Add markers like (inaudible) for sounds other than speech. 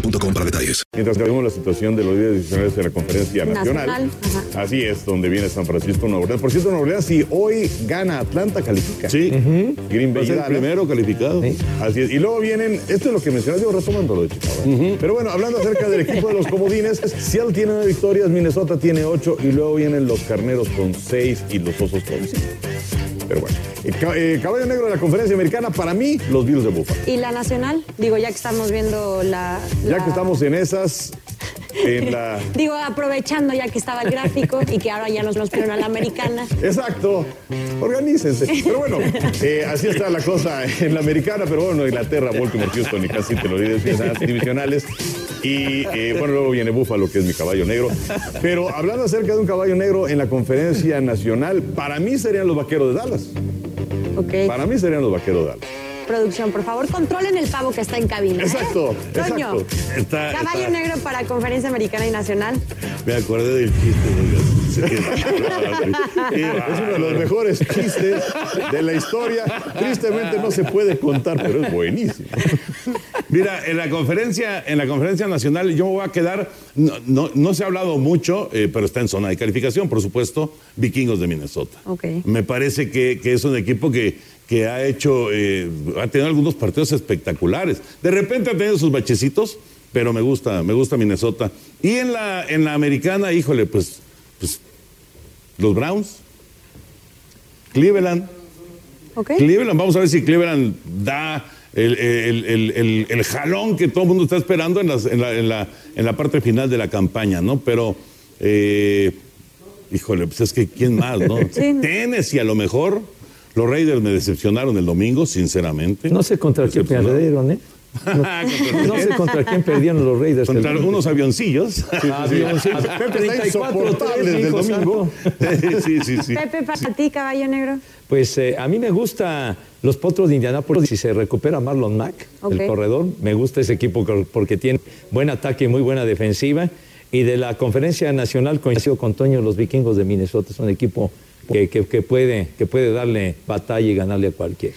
boostmobile.com para detalles. Mientras que vemos la situación de los líderes adicionales en la conferencia nacional, así es donde viene San Francisco, Nueva Orleans. Por cierto, Nueva Orleans, si hoy gana Atlanta, califica. Sí, Green Bay Va a ser el Dallas. primero calificado. Así es. Y luego vienen, esto es lo que mencionas, yo retomando lo de Chicago. Pero bueno, hablando acerca del equipo de los comodines, Seattle tiene nueve victorias, Minnesota tiene ocho y luego vienen los carneros con seis y los osos con cinco. Pero bueno, ca- eh, caballo negro de la conferencia americana, para mí, los Bills de Buffalo. ¿Y la nacional? Digo, ya que estamos viendo la... Ya que estamos en esas, en la... (laughs) Digo, aprovechando ya que estaba el gráfico y que ahora ya nos los pusieron a la americana. Exacto, organícense. Pero bueno, eh, así está la cosa en la americana, pero bueno, Inglaterra, Baltimore, Houston y casi te lo finales divisionales. Y eh, bueno, luego viene Búfalo, que es mi caballo negro. Pero hablando acerca de un caballo negro en la conferencia nacional, para mí serían los vaqueros de Dallas. Ok. Para mí serían los vaqueros de Dallas. Producción, por favor, controlen el pavo que está en cabina. ¿eh? Exacto, Toño, exacto. Está- caballo está- negro para conferencia americana y nacional. Me acordé del chiste. Es uno de los mejores chistes de la historia. Tristemente no se puede contar, pero es buenísimo. Mira, en la conferencia, en la conferencia nacional, yo me voy a quedar. No, no- no se ha hablado mucho, eh, pero está en zona de calificación, por supuesto, Vikingos de Minnesota. Me parece que, que es un equipo que, que ha hecho, eh, ha tenido algunos partidos espectaculares. De repente ha tenido sus bachecitos, pero me gusta, me gusta Minnesota. Y en la, en la americana, híjole, pues, pues los Browns, Cleveland. Cleveland, vamos a ver si Cleveland da el, el- el- el- el jalón que todo el mundo está esperando en, las- en la, en la- en la parte final de la campaña, ¿no? Pero, eh, híjole, pues es que ¿quién más, no? (laughs) Sí. Tennessee a lo mejor. Los Raiders me decepcionaron el domingo, sinceramente. No sé contra quién perdieron, ¿eh? (laughs) No, no sé contra quién perdieron los Raiders. Contra el- unos avioncillos. Avioncillos. Pepe está 34, insoportable tres, desde el hijo domingo. (laughs) sí, sí, sí. Pepe, para ti, caballo negro. Pues eh, a mí me gusta los potros de Indianápolis. Si se recupera Marlon Mack, Ok. el corredor, me gusta ese equipo porque tiene buen ataque y muy buena defensiva. Y de la conferencia nacional coincido con Toño, los vikingos de Minnesota es un equipo que, que- que puede, que puede darle batalla y ganarle a cualquiera.